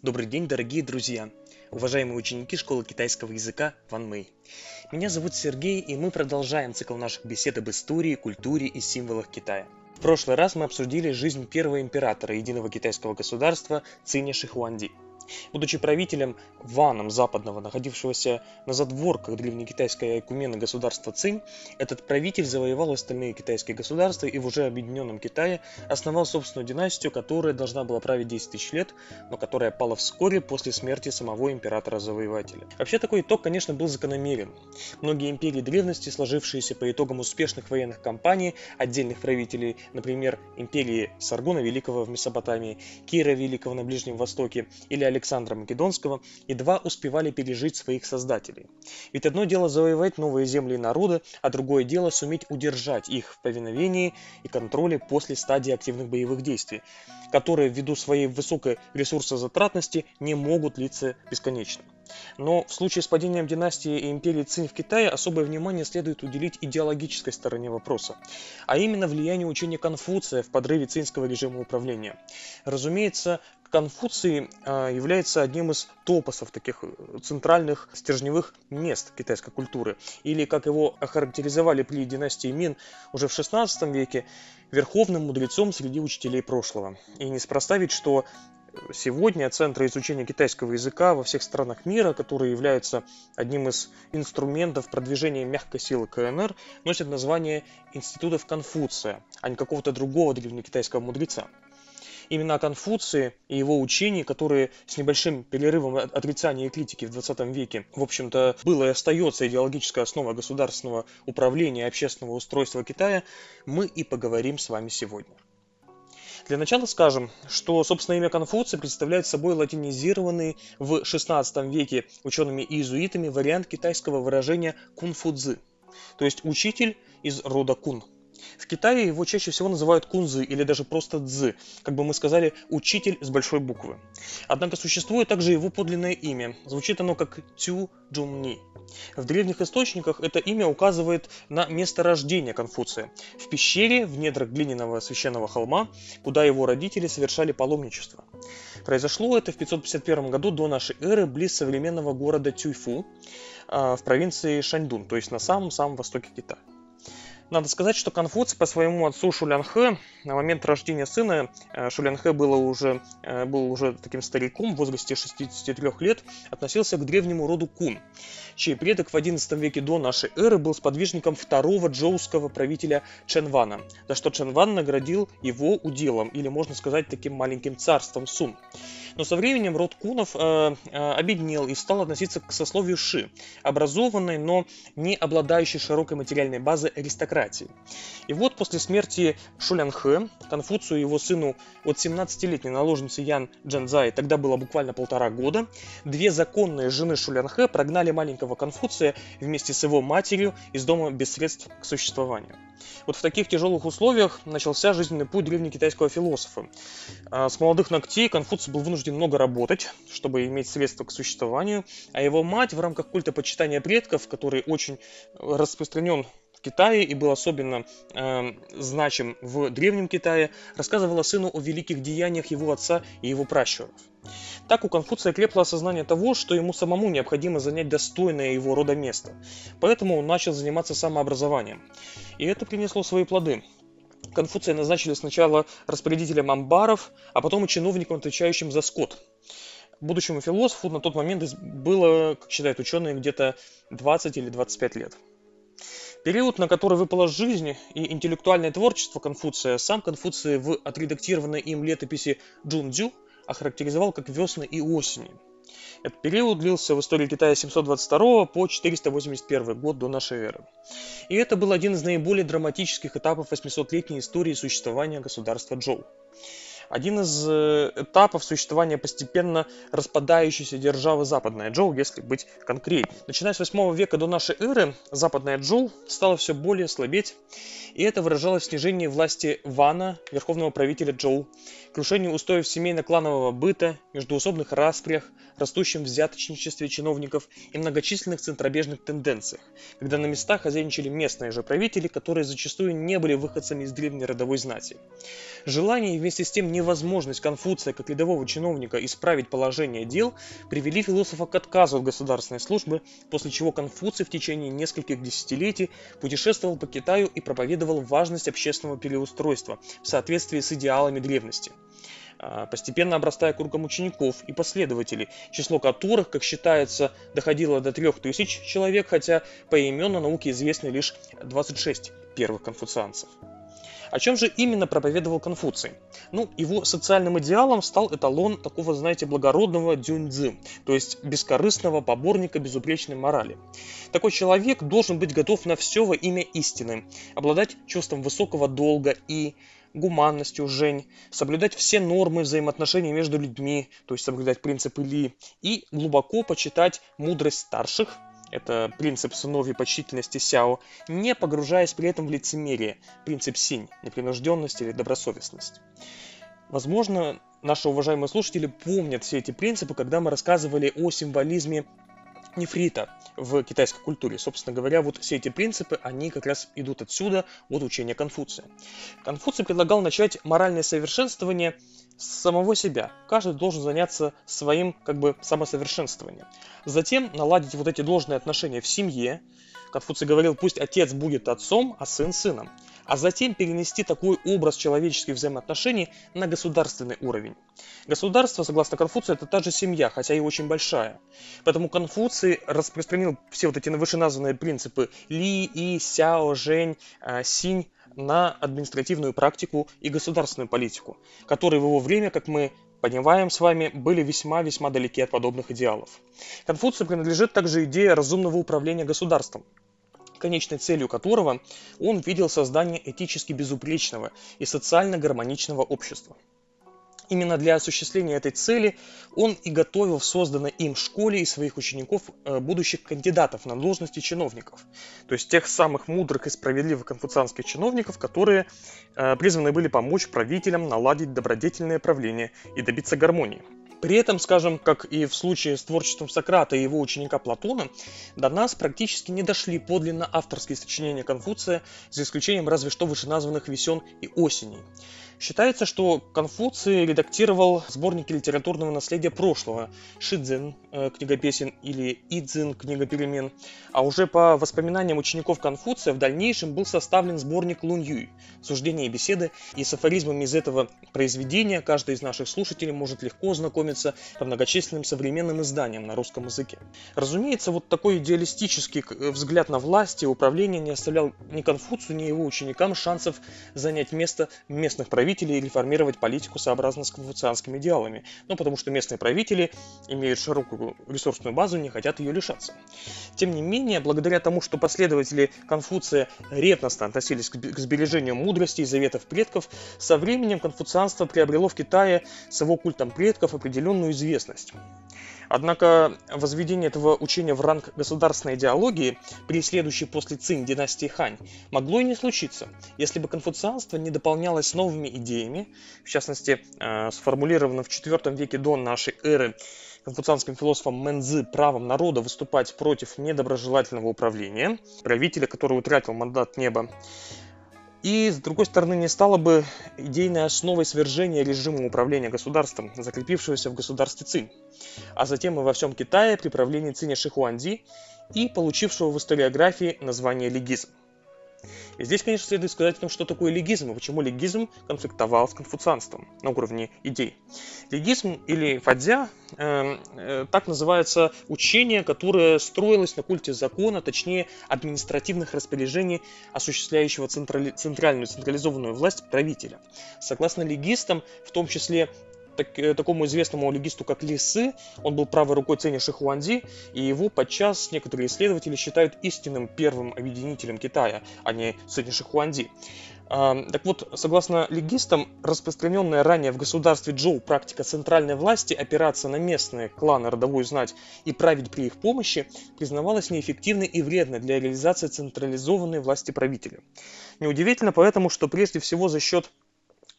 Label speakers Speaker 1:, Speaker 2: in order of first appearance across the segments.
Speaker 1: Добрый день, дорогие друзья, уважаемые ученики школы китайского языка Ван Мэй. Меня зовут Сергей, и мы продолжаем цикл наших бесед об истории, культуре и символах Китая. В прошлый раз мы обсудили жизнь первого императора единого китайского государства Циня Шихуанди – Будучи правителем Ваном Западного, находившегося на задворках древнекитайской айкумены государства Цинь, этот правитель завоевал остальные китайские государства и в уже объединенном Китае основал собственную династию, которая должна была править 10 тысяч лет, но которая пала вскоре после смерти самого императора-завоевателя. Вообще такой итог, конечно, был закономерен. Многие империи древности, сложившиеся по итогам успешных военных кампаний отдельных правителей, например, империи Саргона Великого в Месопотамии, Кира Великого на Ближнем Востоке или Александра Александра Македонского едва успевали пережить своих создателей. Ведь одно дело завоевать новые земли и народы, а другое дело суметь удержать их в повиновении и контроле после стадии активных боевых действий, которые ввиду своей высокой ресурсозатратности не могут длиться бесконечно. Но в случае с падением династии и империи Цинь в Китае особое внимание следует уделить идеологической стороне вопроса, а именно влиянию учения Конфуция в подрыве цинского режима управления. Разумеется, Конфуций а, является одним из топосов таких э, центральных стержневых мест китайской культуры. Или, как его охарактеризовали при династии Мин уже в XVI веке, верховным мудрецом среди учителей прошлого. И неспроста ведь, что сегодня центры изучения китайского языка во всех странах мира, которые являются одним из инструментов продвижения мягкой силы КНР, носят название институтов Конфуция, а не какого-то другого древнекитайского мудреца. Именно о Конфуции и его учении, которые с небольшим перерывом отрицания и критики в 20 веке, в общем-то, было и остается идеологической основой государственного управления и общественного устройства Китая, мы и поговорим с вами сегодня. Для начала скажем, что, собственно, имя Конфуция представляет собой латинизированный в XVI веке учеными и иезуитами вариант китайского выражения кунфудзы, то есть учитель из рода кун. В Китае его чаще всего называют кунзы или даже просто дзы, как бы мы сказали, учитель с большой буквы. Однако существует также его подлинное имя. Звучит оно как Цю Джумни. В древних источниках это имя указывает на место рождения Конфуция – в пещере в недрах глиняного священного холма, куда его родители совершали паломничество. Произошло это в 551 году до нашей эры близ современного города Тюйфу а, в провинции Шаньдун, то есть на самом-самом востоке Китая. Надо сказать, что Конфуций по своему отцу Шулянхэ на момент рождения сына э, Шулянхэ было уже, э, был уже таким стариком в возрасте 63 лет, относился к древнему роду Кун, чей предок в XI веке до нашей эры был сподвижником второго джоуского правителя Ченвана, за что Ченван наградил его уделом, или можно сказать таким маленьким царством Сун. Но со временем род кунов э, э, обеднел и стал относиться к сословию Ши, образованной, но не обладающей широкой материальной базой аристократии. И вот после смерти Шулянхэ, Конфуцию и его сыну от 17-летней наложницы Ян Джанзай, тогда было буквально полтора года, две законные жены Шулянхэ прогнали маленького Конфуция вместе с его матерью из дома без средств к существованию. Вот в таких тяжелых условиях начался жизненный путь древнекитайского философа. А с молодых ногтей Конфуций был вынужден много работать, чтобы иметь средства к существованию, а его мать в рамках культа почитания предков, который очень распространен Китае и был особенно э, значим в Древнем Китае, рассказывала сыну о великих деяниях его отца и его пращуров. Так у Конфуция крепло осознание того, что ему самому необходимо занять достойное его рода место. Поэтому он начал заниматься самообразованием. И это принесло свои плоды. Конфуция назначили сначала распорядителем амбаров, а потом и чиновником, отвечающим за скот. Будущему философу на тот момент было, как считают ученые, где-то 20 или 25 лет. Период, на который выпала жизнь и интеллектуальное творчество Конфуция, сам Конфуций в отредактированной им летописи Джунджу охарактеризовал как весны и осени. Этот период длился в истории Китая с 722 по 481 год до нашей эры. И это был один из наиболее драматических этапов 800-летней истории существования государства Джоу один из э, этапов существования постепенно распадающейся державы Западная Джоу, если быть конкретнее. Начиная с 8 века до нашей эры, Западная Джоу стала все более слабеть, и это выражалось в снижении власти Вана, верховного правителя Джоу, крушению устоев семейно-кланового быта, междуусобных распрях, растущем взяточничестве чиновников и многочисленных центробежных тенденциях, когда на местах хозяйничали местные же правители, которые зачастую не были выходцами из древней родовой знати. Желание и вместе с тем невозможность Конфуция как рядового чиновника исправить положение дел привели философа к отказу от государственной службы, после чего Конфуций в течение нескольких десятилетий путешествовал по Китаю и проповедовал важность общественного переустройства в соответствии с идеалами древности постепенно обрастая кругом учеников и последователей, число которых, как считается, доходило до 3000 человек, хотя поименно науке известны лишь 26 первых конфуцианцев. О чем же именно проповедовал Конфуций? Ну, его социальным идеалом стал эталон такого, знаете, благородного дюньцзы, то есть бескорыстного поборника безупречной морали. Такой человек должен быть готов на все во имя истины, обладать чувством высокого долга и гуманностью Жень, соблюдать все нормы взаимоотношений между людьми, то есть соблюдать принципы Ли, и глубоко почитать мудрость старших, это принцип сыновьей почтительности Сяо, не погружаясь при этом в лицемерие, принцип Синь, непринужденность или добросовестность. Возможно, наши уважаемые слушатели помнят все эти принципы, когда мы рассказывали о символизме нефрита в китайской культуре. Собственно говоря, вот все эти принципы, они как раз идут отсюда, от учения Конфуция. Конфуций предлагал начать моральное совершенствование с самого себя. Каждый должен заняться своим как бы самосовершенствованием. Затем наладить вот эти должные отношения в семье. Конфуций говорил, пусть отец будет отцом, а сын сыном а затем перенести такой образ человеческих взаимоотношений на государственный уровень. Государство, согласно Конфуцию, это та же семья, хотя и очень большая. Поэтому Конфуций распространил все вот эти вышеназванные принципы Ли, И, Сяо, Жень, э, Синь на административную практику и государственную политику, которые в его время, как мы понимаем с вами, были весьма-весьма далеки от подобных идеалов. Конфуцию принадлежит также идея разумного управления государством – конечной целью которого он видел создание этически безупречного и социально гармоничного общества. Именно для осуществления этой цели он и готовил в созданной им школе и своих учеников э, будущих кандидатов на должности чиновников, то есть тех самых мудрых и справедливых конфуцианских чиновников, которые э, призваны были помочь правителям наладить добродетельное правление и добиться гармонии. При этом, скажем, как и в случае с творчеством Сократа и его ученика Платона, до нас практически не дошли подлинно авторские сочинения Конфуция, за исключением разве что вышеназванных «Весен» и «Осеней». Считается, что Конфуций редактировал сборники литературного наследия прошлого. Шидзин, э, книга песен, или Идзин, книга перемен, а уже по воспоминаниям учеников Конфуция в дальнейшем был составлен сборник Лун Юй, суждения и беседы, и с афоризмами из этого произведения каждый из наших слушателей может легко ознакомиться по многочисленным современным изданиям на русском языке. Разумеется, вот такой идеалистический э, взгляд на власть и управление не оставлял ни Конфуцию, ни его ученикам шансов занять место местных правительств правителей реформировать политику сообразно с конфуцианскими идеалами, ну потому что местные правители имеют широкую ресурсную базу и не хотят ее лишаться. Тем не менее, благодаря тому, что последователи Конфуция ревностно относились к сбережению мудрости и заветов предков, со временем конфуцианство приобрело в Китае с его культом предков определенную известность. Однако возведение этого учения в ранг государственной идеологии при следующей после Цинь династии Хань могло и не случиться, если бы конфуцианство не дополнялось новыми идеями, в частности, э, сформулированным в IV веке до нашей эры конфуцианским философом Мэнзы правом народа выступать против недоброжелательного управления, правителя, который утратил мандат неба, и, с другой стороны, не стало бы идейной основой свержения режима управления государством, закрепившегося в государстве Цинь, а затем и во всем Китае при правлении Циня Шихуанди и получившего в историографии название легизм. И здесь, конечно, следует сказать о том, что такое легизм и почему легизм конфликтовал с конфуцианством на уровне идей. Легизм или фадзя э, э, так называется учение, которое строилось на культе закона, точнее административных распоряжений, осуществляющего централи- центральную централизованную власть правителя. Согласно легистам, в том числе так, э, такому известному легисту, как Лисы. Он был правой рукой Ценя Шихуанди, и его подчас некоторые исследователи считают истинным первым объединителем Китая, а не Ценя Шихуанди. Так вот, согласно легистам, распространенная ранее в государстве Джоу практика центральной власти опираться на местные кланы, родовую знать и править при их помощи признавалась неэффективной и вредной для реализации централизованной власти правителя. Неудивительно поэтому, что прежде всего за счет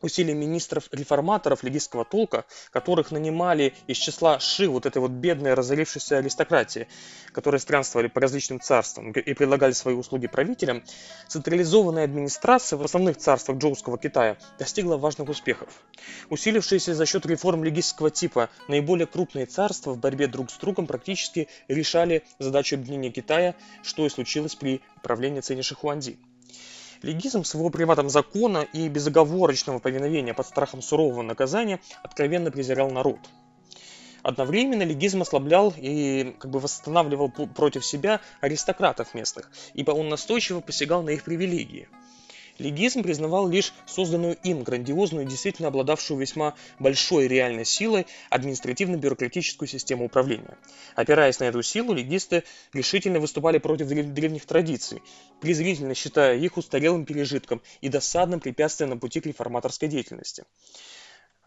Speaker 1: усилия министров-реформаторов легистского толка, которых нанимали из числа ши вот этой вот бедной разорившейся аристократии, которые странствовали по различным царствам и предлагали свои услуги правителям, централизованная администрация в основных царствах Джоуского Китая достигла важных успехов. Усилившиеся за счет реформ легистского типа наиболее крупные царства в борьбе друг с другом практически решали задачу объединения Китая, что и случилось при правлении Цени Шихуанди. Легизм с его приватом закона и безоговорочного повиновения под страхом сурового наказания откровенно презирал народ. Одновременно легизм ослаблял и как бы восстанавливал против себя аристократов местных, ибо он настойчиво посягал на их привилегии – Легизм признавал лишь созданную им грандиозную, действительно обладавшую весьма большой реальной силой административно-бюрократическую систему управления. Опираясь на эту силу, легисты решительно выступали против древних традиций, презрительно считая их устарелым пережитком и досадным препятствием на пути к реформаторской деятельности.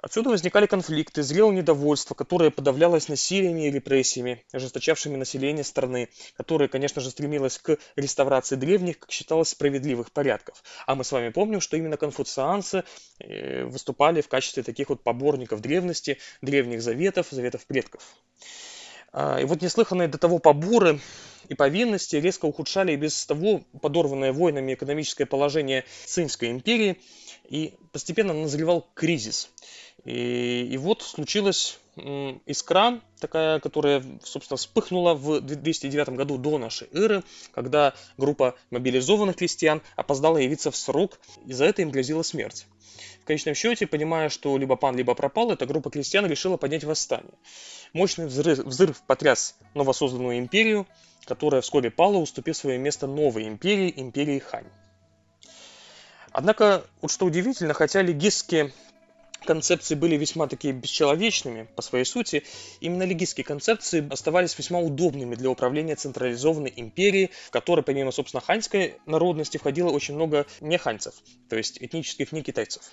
Speaker 1: Отсюда возникали конфликты, зрело недовольство, которое подавлялось насилиями и репрессиями, ожесточавшими население страны, которое, конечно же, стремилось к реставрации древних, как считалось, справедливых порядков. А мы с вами помним, что именно конфуцианцы э, выступали в качестве таких вот поборников древности, древних заветов, заветов предков. А, и вот неслыханные до того поборы и повинности резко ухудшали и без того подорванное войнами экономическое положение Цинской империи, и постепенно назревал кризис – и, и вот случилась искра, такая, которая, собственно, вспыхнула в 209 году до нашей эры, когда группа мобилизованных крестьян опоздала явиться в срок, и за это им грозила смерть. В конечном счете, понимая, что либо пан, либо пропал, эта группа крестьян решила поднять восстание. Мощный взрыв, взрыв потряс новосозданную империю, которая вскоре пала, уступив свое место новой империи, империи Хань. Однако, вот что удивительно, хотя легистские концепции были весьма такие бесчеловечными по своей сути, именно легистские концепции оставались весьма удобными для управления централизованной империей, в которой помимо, собственно, ханьской народности входило очень много неханьцев, то есть этнических не китайцев.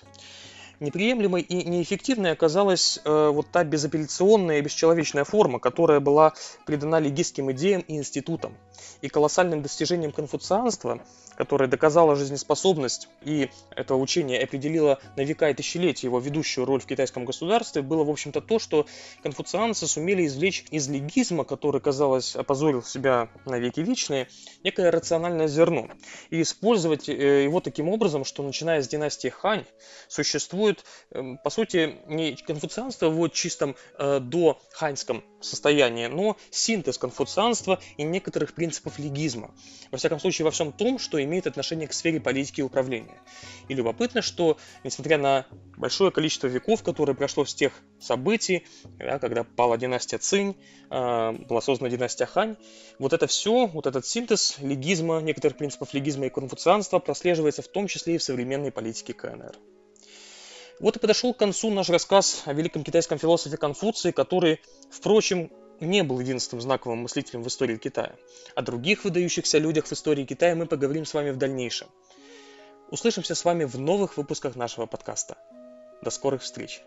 Speaker 1: Неприемлемой и неэффективной оказалась э, вот та безапелляционная и бесчеловечная форма, которая была придана легистским идеям и институтам. И колоссальным достижением конфуцианства которая доказала жизнеспособность и это учение определило на века и тысячелетия его ведущую роль в китайском государстве, было, в общем-то, то, что конфуцианцы сумели извлечь из легизма, который, казалось, опозорил себя на веки вечные, некое рациональное зерно. И использовать э, его таким образом, что начиная с династии Хань, существует, эм, по сути, не конфуцианство в его чистом э, до ханьском состоянии, но синтез конфуцианства и некоторых принципов легизма. Во всяком случае, во всем том, что имеет отношение к сфере политики и управления. И любопытно, что, несмотря на большое количество веков, которое прошло с тех событий, да, когда пала династия Цинь, э, была создана династия Хань, вот это все, вот этот синтез легизма, некоторых принципов легизма и конфуцианства прослеживается в том числе и в современной политике КНР. Вот и подошел к концу наш рассказ о великом китайском философе Конфуции, который, впрочем, не был единственным знаковым мыслителем в истории Китая. О других выдающихся людях в истории Китая мы поговорим с вами в дальнейшем. Услышимся с вами в новых выпусках нашего подкаста. До скорых встреч!